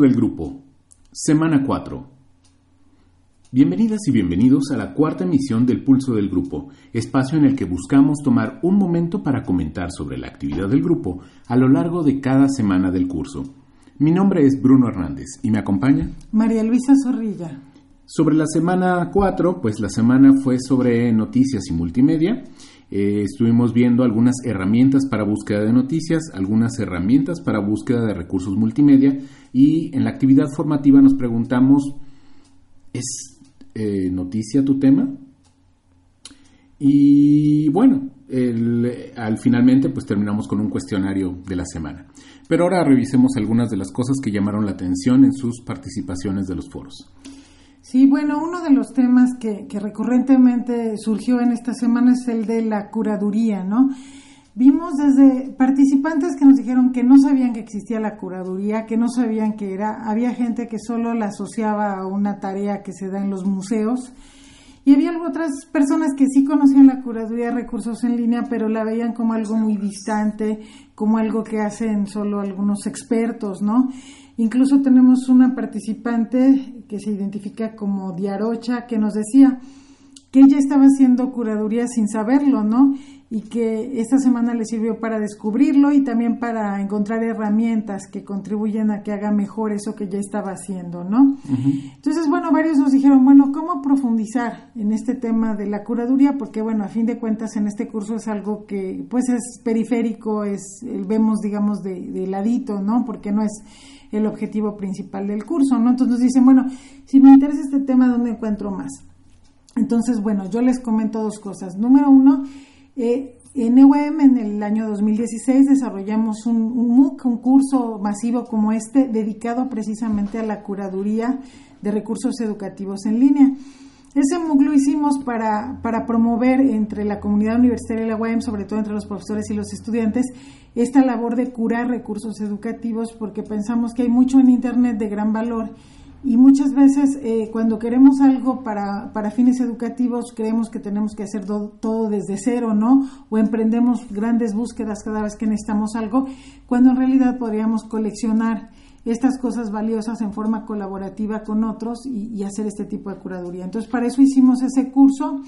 Del Grupo, Semana 4. Bienvenidas y bienvenidos a la cuarta emisión del Pulso del Grupo, espacio en el que buscamos tomar un momento para comentar sobre la actividad del grupo a lo largo de cada semana del curso. Mi nombre es Bruno Hernández y me acompaña María Luisa Zorrilla. Sobre la semana 4, pues la semana fue sobre noticias y multimedia. Eh, estuvimos viendo algunas herramientas para búsqueda de noticias, algunas herramientas para búsqueda de recursos multimedia y en la actividad formativa nos preguntamos, ¿es eh, noticia tu tema? Y bueno, al finalmente pues terminamos con un cuestionario de la semana. Pero ahora revisemos algunas de las cosas que llamaron la atención en sus participaciones de los foros. Sí, bueno, uno de los temas que, recurrentemente surgió en esta semana es el de la curaduría, ¿no? Vimos desde participantes que nos dijeron que no sabían que existía la curaduría, que no sabían que era, había gente que solo la asociaba a una tarea que se da en los museos, y había otras personas que sí conocían la curaduría de recursos en línea, pero la veían como algo muy distante, como algo que hacen solo algunos expertos, ¿no? Incluso tenemos una participante que se identifica como Diarocha que nos decía que ella estaba haciendo curaduría sin saberlo, ¿no? Y que esta semana le sirvió para descubrirlo y también para encontrar herramientas que contribuyen a que haga mejor eso que ya estaba haciendo, ¿no? Entonces, bueno, varios nos dijeron, bueno, ¿cómo profundizar en este tema de la curaduría? Porque, bueno, a fin de cuentas en este curso es algo que, pues, es periférico, es, vemos, digamos, de, de ladito, ¿no? Porque no es el objetivo principal del curso, ¿no? Entonces nos dicen, bueno, si me interesa este tema, ¿dónde encuentro más? Entonces, bueno, yo les comento dos cosas. Número uno, eh, en EUM en el año 2016 desarrollamos un, MOOC, un curso masivo como este, dedicado precisamente a la curaduría de recursos educativos en línea. Ese MOOC lo hicimos para, para promover entre la comunidad universitaria y la UAM, sobre todo entre los profesores y los estudiantes, esta labor de curar recursos educativos, porque pensamos que hay mucho en Internet de gran valor y muchas veces eh, cuando queremos algo para, para, fines educativos creemos que tenemos que hacer todo desde cero, ¿no? O emprendemos grandes búsquedas cada vez que necesitamos algo, cuando en realidad podríamos coleccionar estas cosas valiosas en forma colaborativa con otros y, hacer este tipo de curaduría. Entonces, para eso hicimos ese curso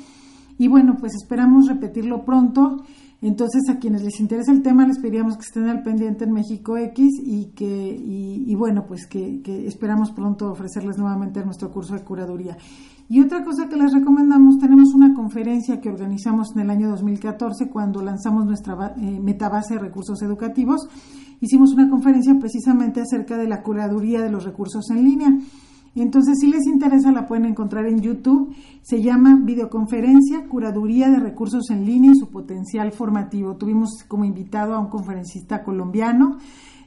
y bueno, pues esperamos repetirlo pronto. Entonces, a quienes les interesa el tema, les pediríamos que estén al pendiente en México X y que, y, bueno, pues que, esperamos pronto ofrecerles nuevamente nuestro curso de curaduría. Y otra cosa que les recomendamos, tenemos una conferencia que organizamos en el año 2014 cuando lanzamos nuestra eh, metabase de recursos educativos hicimos una conferencia precisamente acerca de la curaduría de los recursos en línea. Entonces, si les interesa, la pueden encontrar en YouTube. Se llama Videoconferencia Curaduría de Recursos en Línea y su potencial formativo. Tuvimos como invitado a un conferencista colombiano.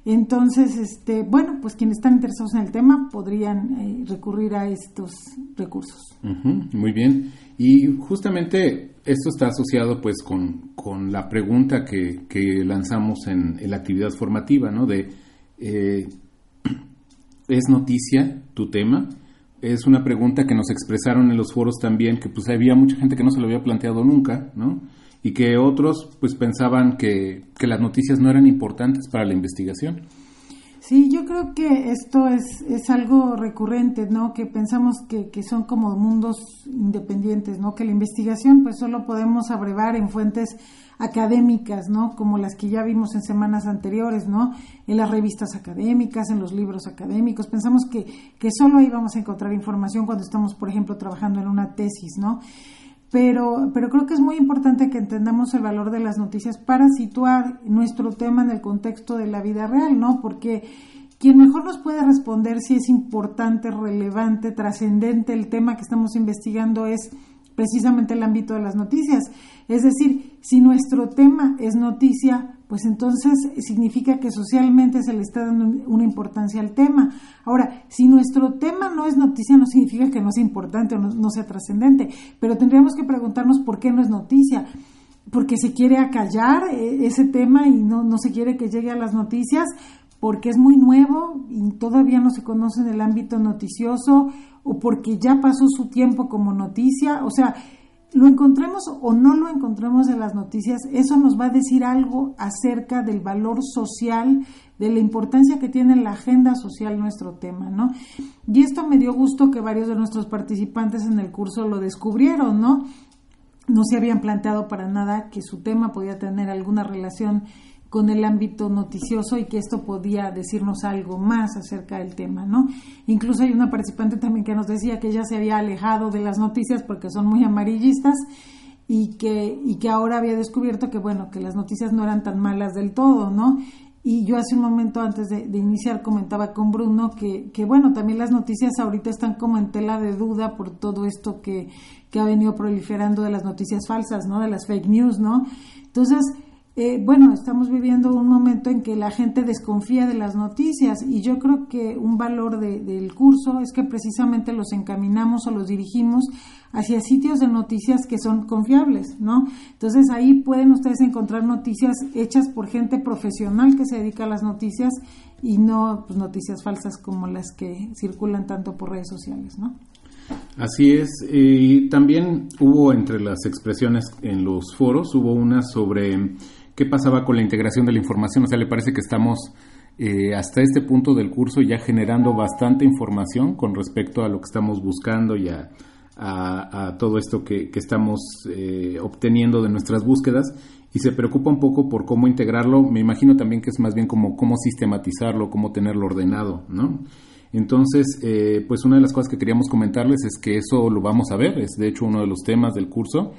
Entonces, este, bueno, pues quienes están interesados en el tema podrían eh, recurrir a estos recursos. muy bien. Y justamente esto está asociado pues con, con la pregunta que, que lanzamos en, la actividad formativa, ¿no? De, eh, ¿es noticia tu tema? Es una pregunta que nos expresaron en los foros también, que pues había mucha gente que no se lo había planteado nunca, ¿no? Y que otros pues pensaban que, que las noticias no eran importantes para la investigación. Sí, yo creo que esto es, es algo recurrente, ¿no? Que pensamos que, que, son como mundos independientes, ¿no? Que la investigación pues solo podemos abrevar en fuentes académicas, ¿no? Como las que ya vimos en semanas anteriores, ¿no? En las revistas académicas, en los libros académicos. Pensamos que, que solo ahí vamos a encontrar información cuando estamos, por ejemplo, trabajando en una tesis, ¿no? Pero, pero creo que es muy importante que entendamos el valor de las noticias para situar nuestro tema en el contexto de la vida real, ¿no? Porque quien mejor nos puede responder si es importante, relevante, trascendente el tema que estamos investigando es precisamente el ámbito de las noticias. Es decir, si nuestro tema es noticia, pues entonces significa que socialmente se le está dando una importancia al tema. Ahora, si nuestro tema no es noticia, no significa que no sea importante o no, sea trascendente, pero tendríamos que preguntarnos por qué no es noticia. Porque se quiere acallar eh, ese tema y no, no se quiere que llegue a las noticias, porque es muy nuevo y todavía no se conoce en el ámbito noticioso o porque ya pasó su tiempo como noticia. O sea, lo encontremos o no lo encontremos en las noticias, eso nos va a decir algo acerca del valor social, de la importancia que tiene la agenda social nuestro tema, ¿no? Y esto me dio gusto que varios de nuestros participantes en el curso lo descubrieron, ¿no? No se habían planteado para nada que su tema podía tener alguna relación con el ámbito noticioso y que esto podía decirnos algo más acerca del tema, ¿no? Incluso hay una participante también que nos decía que ella se había alejado de las noticias porque son muy amarillistas y que, y que ahora había descubierto que, bueno, que las noticias no eran tan malas del todo, ¿no? Y yo hace un momento antes de, iniciar comentaba con Bruno que, que, bueno, también las noticias ahorita están como en tela de duda por todo esto que, que ha venido proliferando de las noticias falsas, ¿no? De las fake news, ¿no? Entonces, eh, bueno, estamos viviendo un momento en que la gente desconfía de las noticias y yo creo que un valor del curso es que precisamente los encaminamos o los dirigimos hacia sitios de noticias que son confiables, ¿no? Entonces ahí pueden ustedes encontrar noticias hechas por gente profesional que se dedica a las noticias y no pues, noticias falsas como las que circulan tanto por redes sociales, ¿no? Así es, y también hubo entre las expresiones en los foros, hubo una sobre qué pasaba con la integración de la información. O sea, le parece que estamos eh, hasta este punto del curso ya generando bastante información con respecto a lo que estamos buscando y a, todo esto que, estamos eh, obteniendo de nuestras búsquedas y se preocupa un poco por cómo integrarlo. Me imagino también que es más bien como cómo sistematizarlo, cómo tenerlo ordenado, ¿no? Entonces, eh, pues una de las cosas que queríamos comentarles es que eso lo vamos a ver, es de hecho uno de los temas del curso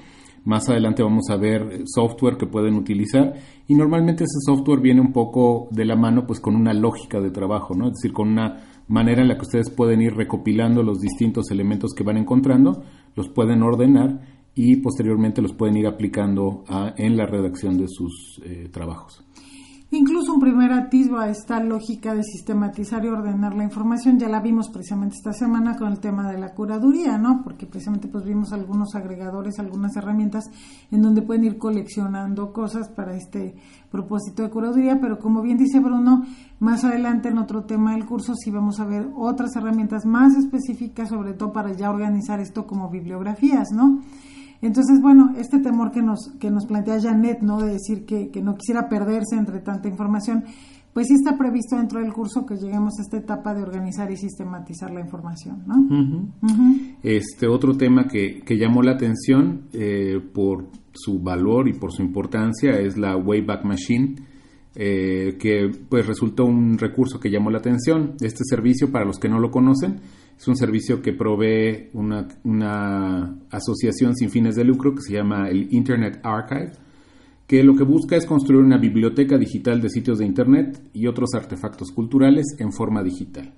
más adelante vamos a ver software que pueden utilizar y normalmente ese software viene un poco de la mano pues con una lógica de trabajo, ¿no? Es decir, con una manera en la que ustedes pueden ir recopilando los distintos elementos que van encontrando, los pueden ordenar y posteriormente los pueden ir aplicando en la redacción de sus eh, trabajos. Incluso un primer atisbo a esta lógica de sistematizar y ordenar la información ya la vimos precisamente esta semana con el tema de la curaduría, ¿no? Porque precisamente pues vimos algunos agregadores, algunas herramientas en donde pueden ir coleccionando cosas para este propósito de curaduría, pero como bien dice Bruno, más adelante en otro tema del curso sí vamos a ver otras herramientas más específicas, sobre todo para ya organizar esto como bibliografías, ¿no? Entonces, bueno, este temor que nos, que nos plantea Janet, ¿no? De decir que, no quisiera perderse entre tanta información, pues sí está previsto dentro del curso que lleguemos a esta etapa de organizar y sistematizar la información, ¿no? Este otro tema que, que llamó la atención eh, por su valor y por su importancia es la Wayback Machine, eh, que pues resultó un recurso que llamó la atención. Este servicio, para los que no lo conocen, es un servicio que provee una, asociación sin fines de lucro que se llama el Internet Archive, que lo que busca es construir una biblioteca digital de sitios de Internet y otros artefactos culturales en forma digital.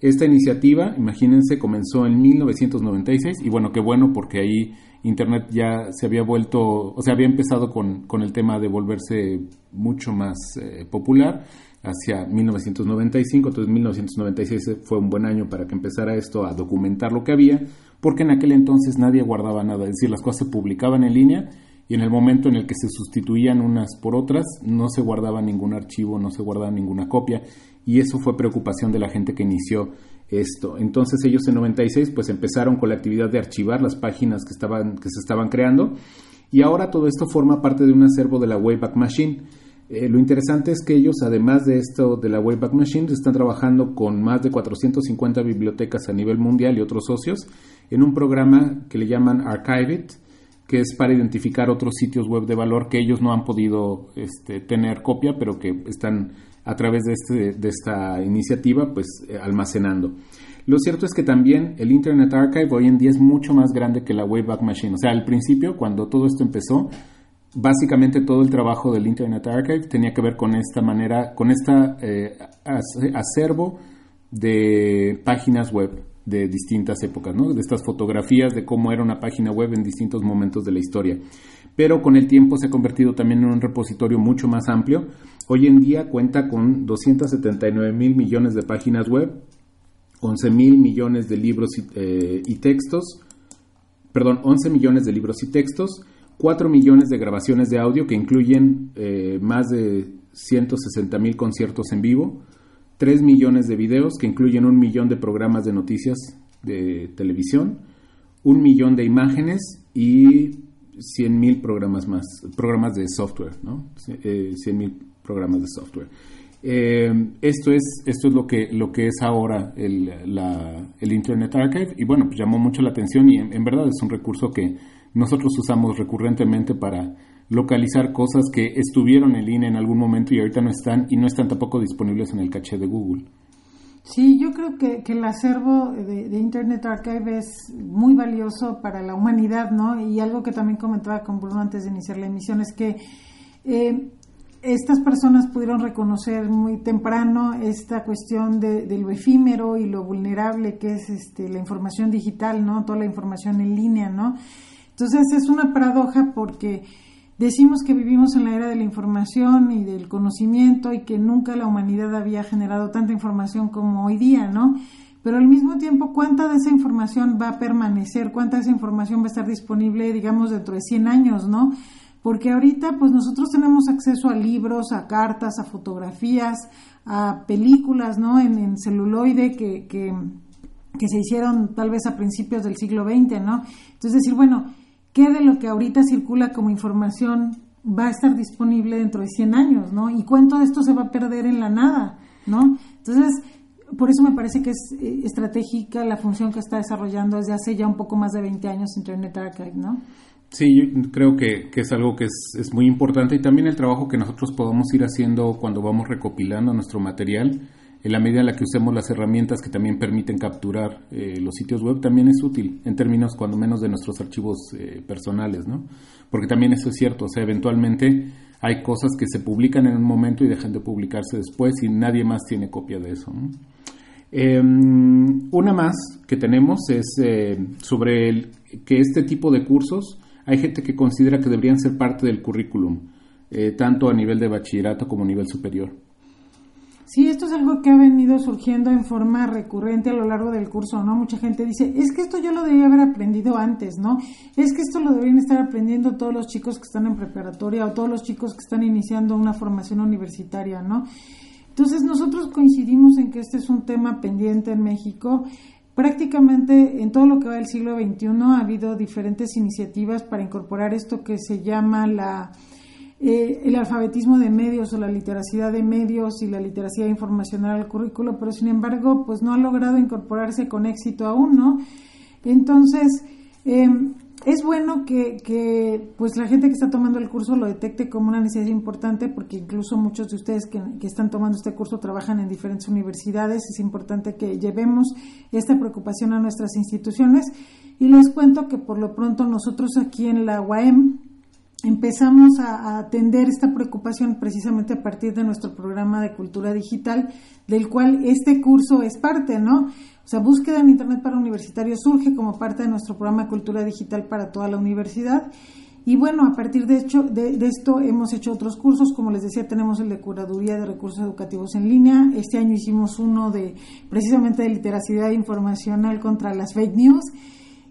Esta iniciativa, imagínense, comenzó en 1996 y bueno, qué bueno porque ahí Internet ya se había vuelto, o sea, había empezado con, con el tema de volverse mucho más eh, popular hacia 1995, entonces 1996 fue un buen año para que empezara esto a documentar lo que había, porque en aquel entonces nadie guardaba nada, es decir, las cosas se publicaban en línea y en el momento en el que se sustituían unas por otras no se guardaba ningún archivo, no se guardaba ninguna copia y eso fue preocupación de la gente que inició esto. Entonces ellos en 96 pues empezaron con la actividad de archivar las páginas que estaban que se estaban creando y ahora todo esto forma parte de un acervo de la Wayback Machine eh, lo interesante es que ellos, además de esto de la Wayback Machine, están trabajando con más de 450 bibliotecas a nivel mundial y otros socios en un programa que le llaman Archive It, que es para identificar otros sitios web de valor que ellos no han podido este, tener copia, pero que están a través de, este, de esta iniciativa pues eh, almacenando. Lo cierto es que también el Internet Archive hoy en día es mucho más grande que la Wayback Machine. O sea, al principio, cuando todo esto empezó, básicamente todo el trabajo del Internet Archive tenía que ver con esta manera, con esta eh, acervo de páginas web de distintas épocas, ¿no? de estas fotografías de cómo era una página web en distintos momentos de la historia. Pero con el tiempo se ha convertido también en un repositorio mucho más amplio. Hoy en día cuenta con 279 mil millones de páginas web, 11 mil millones de libros y, eh, textos, perdón, 11 millones de libros y textos, 4 millones de grabaciones de audio que incluyen eh, más de 160 mil conciertos en vivo, 3 millones de videos que incluyen un millón de programas de noticias de televisión, un millón de imágenes y 100 mil programas más, programas de software, ¿no? 100 eh, mil programas de software. Eh, esto es esto es lo que lo que es ahora el, el Internet Archive y bueno pues llamó mucho la atención y en verdad es un recurso que nosotros usamos recurrentemente para localizar cosas que estuvieron en línea en algún momento y ahorita no están y no están tampoco disponibles en el caché de Google. Sí, yo creo que, el acervo de, Internet Archive es muy valioso para la humanidad, ¿no? Y algo que también comentaba con Bruno antes de iniciar la emisión es que eh, estas personas pudieron reconocer muy temprano esta cuestión de, lo efímero y lo vulnerable que es este, la información digital, ¿no? Toda la información en línea, ¿no? Entonces es una paradoja porque decimos que vivimos en la era de la información y del conocimiento y que nunca la humanidad había generado tanta información como hoy día, ¿no? Pero al mismo tiempo, ¿cuánta de esa información va a permanecer? ¿Cuánta de esa información va a estar disponible, digamos, dentro de 100 años, ¿no? Porque ahorita, pues nosotros tenemos acceso a libros, a cartas, a fotografías, a películas, ¿no? En, en celuloide que, que, que se hicieron tal vez a principios del siglo XX, ¿no? Entonces decir, bueno, qué de lo que ahorita circula como información va a estar disponible dentro de 100 años, ¿no? Y cuánto de esto se va a perder en la nada, ¿no? Entonces, por eso me parece que es eh, estratégica la función que está desarrollando desde hace ya un poco más de 20 años Internet Archive, ¿no? Sí, yo creo que, que es algo que es, es, muy importante y también el trabajo que nosotros podemos ir haciendo cuando vamos recopilando nuestro material en la medida en la que usemos las herramientas que también permiten capturar eh, los sitios web, también es útil en términos cuando menos de nuestros archivos eh, personales, ¿no? Porque también eso es cierto, o sea, eventualmente hay cosas que se publican en un momento y dejan de publicarse después y nadie más tiene copia de eso. Em, una más que tenemos es eh, sobre el, que este tipo de cursos hay gente que considera que deberían ser parte del currículum, tanto a nivel de bachillerato como a nivel superior. Sí, esto es algo que ha venido surgiendo en forma recurrente a lo largo del curso, ¿no? Mucha gente dice, es que esto yo lo debía haber aprendido antes, ¿no? Es que esto lo deberían estar aprendiendo todos los chicos que están en preparatoria o todos los chicos que están iniciando una formación universitaria, ¿no? Entonces nosotros coincidimos en que este es un tema pendiente en México. Prácticamente en todo lo que va del siglo XXI ha habido diferentes iniciativas para incorporar esto que se llama la eh, el alfabetismo de medios o la literacidad de medios y la literacidad informacional al currículo, pero sin embargo, pues no ha logrado incorporarse con éxito aún, ¿no? Entonces, em, es bueno que, que, pues la gente que está tomando el curso lo detecte como una necesidad importante porque incluso muchos de ustedes que, que, están tomando este curso trabajan en diferentes universidades. Es importante que llevemos esta preocupación a nuestras instituciones y les cuento que por lo pronto nosotros aquí en la UAM empezamos a, atender esta preocupación precisamente a partir de nuestro programa de cultura digital, del cual este curso es parte, ¿no? O sea, búsqueda en Internet para universitarios surge como parte de nuestro programa de cultura digital para toda la universidad. Y bueno, a partir de, hecho, de, esto hemos hecho otros cursos, como les decía, tenemos el de curaduría de recursos educativos en línea. Este año hicimos uno de precisamente de literacidad informacional contra las fake news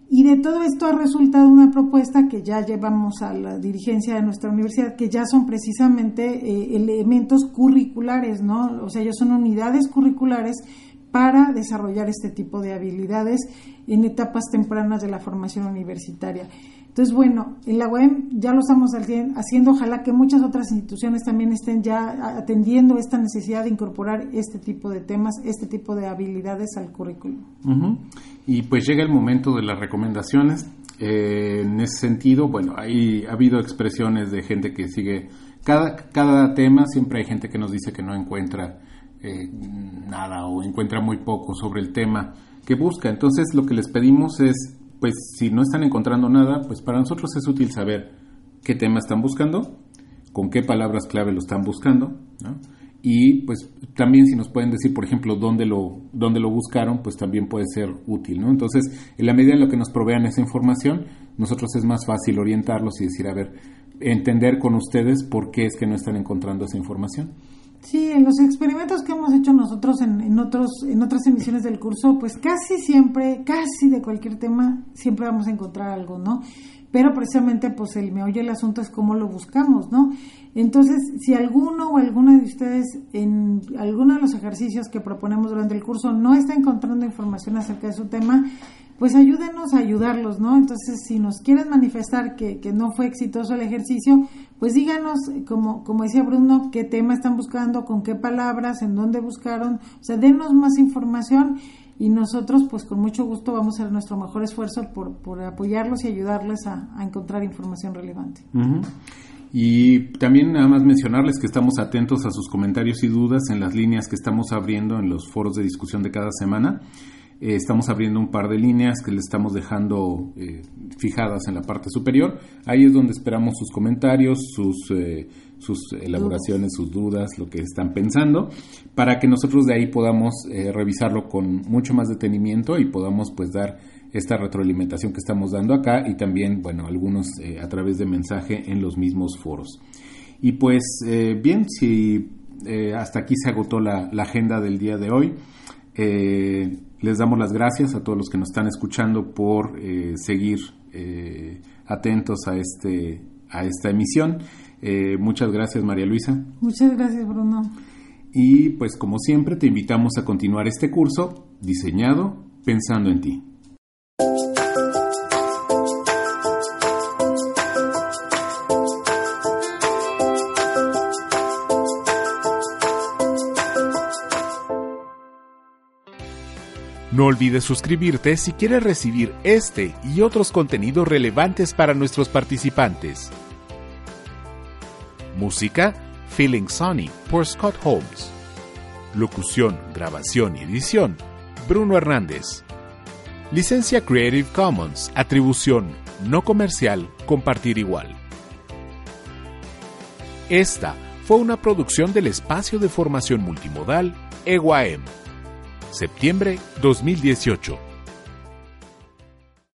y de todo esto ha resultado una propuesta que ya llevamos a la dirigencia de nuestra universidad, que ya son precisamente eh, elementos curriculares, ¿no? O sea, ya son unidades curriculares para desarrollar este tipo de habilidades en etapas tempranas de la formación universitaria. Entonces, bueno, en la UEM ya lo estamos haciendo, ojalá que muchas otras instituciones también estén ya atendiendo esta necesidad de incorporar este tipo de temas, este tipo de habilidades al currículum. Y pues llega el momento de las recomendaciones. Eh, en ese sentido, bueno, hay, ha habido expresiones de gente que sigue cada, cada tema, siempre hay gente que nos dice que no encuentra eh, nada o encuentra muy poco sobre el tema que busca. Entonces, lo que les pedimos es pues si no están encontrando nada, pues para nosotros es útil saber qué tema están buscando, con qué palabras clave lo están buscando, y pues también si nos pueden decir, por ejemplo, dónde lo, dónde lo buscaron, pues también puede ser útil, ¿no? Entonces, en la medida en lo que nos provean esa información, nosotros es más fácil orientarlos y decir, a ver, entender con ustedes por qué es que no están encontrando esa información. Sí, en los experimentos que hemos hecho nosotros en, en, otros, en otras emisiones del curso, pues casi siempre, casi de cualquier tema, siempre vamos a encontrar algo, ¿no? Pero precisamente, pues el meollo del asunto es cómo lo buscamos, ¿no? Entonces, si alguno o alguna de ustedes en alguno de los ejercicios que proponemos durante el curso no está encontrando información acerca de su tema, pues ayúdenos a ayudarlos, ¿no? Entonces, si nos quieren manifestar que, que no fue exitoso el ejercicio, pues díganos, como, como decía Bruno, qué tema están buscando, con qué palabras, en dónde buscaron, o sea, denos más información y nosotros, pues con mucho gusto, vamos a hacer nuestro mejor esfuerzo por, por apoyarlos y ayudarles a, a encontrar información relevante. Y también nada más mencionarles que estamos atentos a sus comentarios y dudas en las líneas que estamos abriendo en los foros de discusión de cada semana. Eh, estamos abriendo un par de líneas que le estamos dejando eh, fijadas en la parte superior. Ahí es donde esperamos sus comentarios, sus, eh, sus elaboraciones, sus dudas, lo que están pensando, para que nosotros de ahí podamos revisarlo con mucho más detenimiento y podamos pues dar esta retroalimentación que estamos dando acá y también, bueno, algunos a través de mensaje en los mismos foros. Y pues bien, si hasta aquí se agotó la, la, agenda del día de hoy. Eh, les damos las gracias a todos los que nos están escuchando por eh, seguir eh, atentos a, este, a esta emisión. Eh, muchas gracias, María Luisa. Muchas gracias, Bruno. Y pues como siempre te invitamos a continuar este curso diseñado pensando en ti. No olvides suscribirte si quieres recibir este y otros contenidos relevantes para nuestros participantes. Música Feeling Sunny por Scott Holmes. Locución, grabación y edición Bruno Hernández. Licencia Creative Commons, atribución no comercial, compartir igual. Esta fue una producción del espacio de formación multimodal EGUAEM septiembre 2018.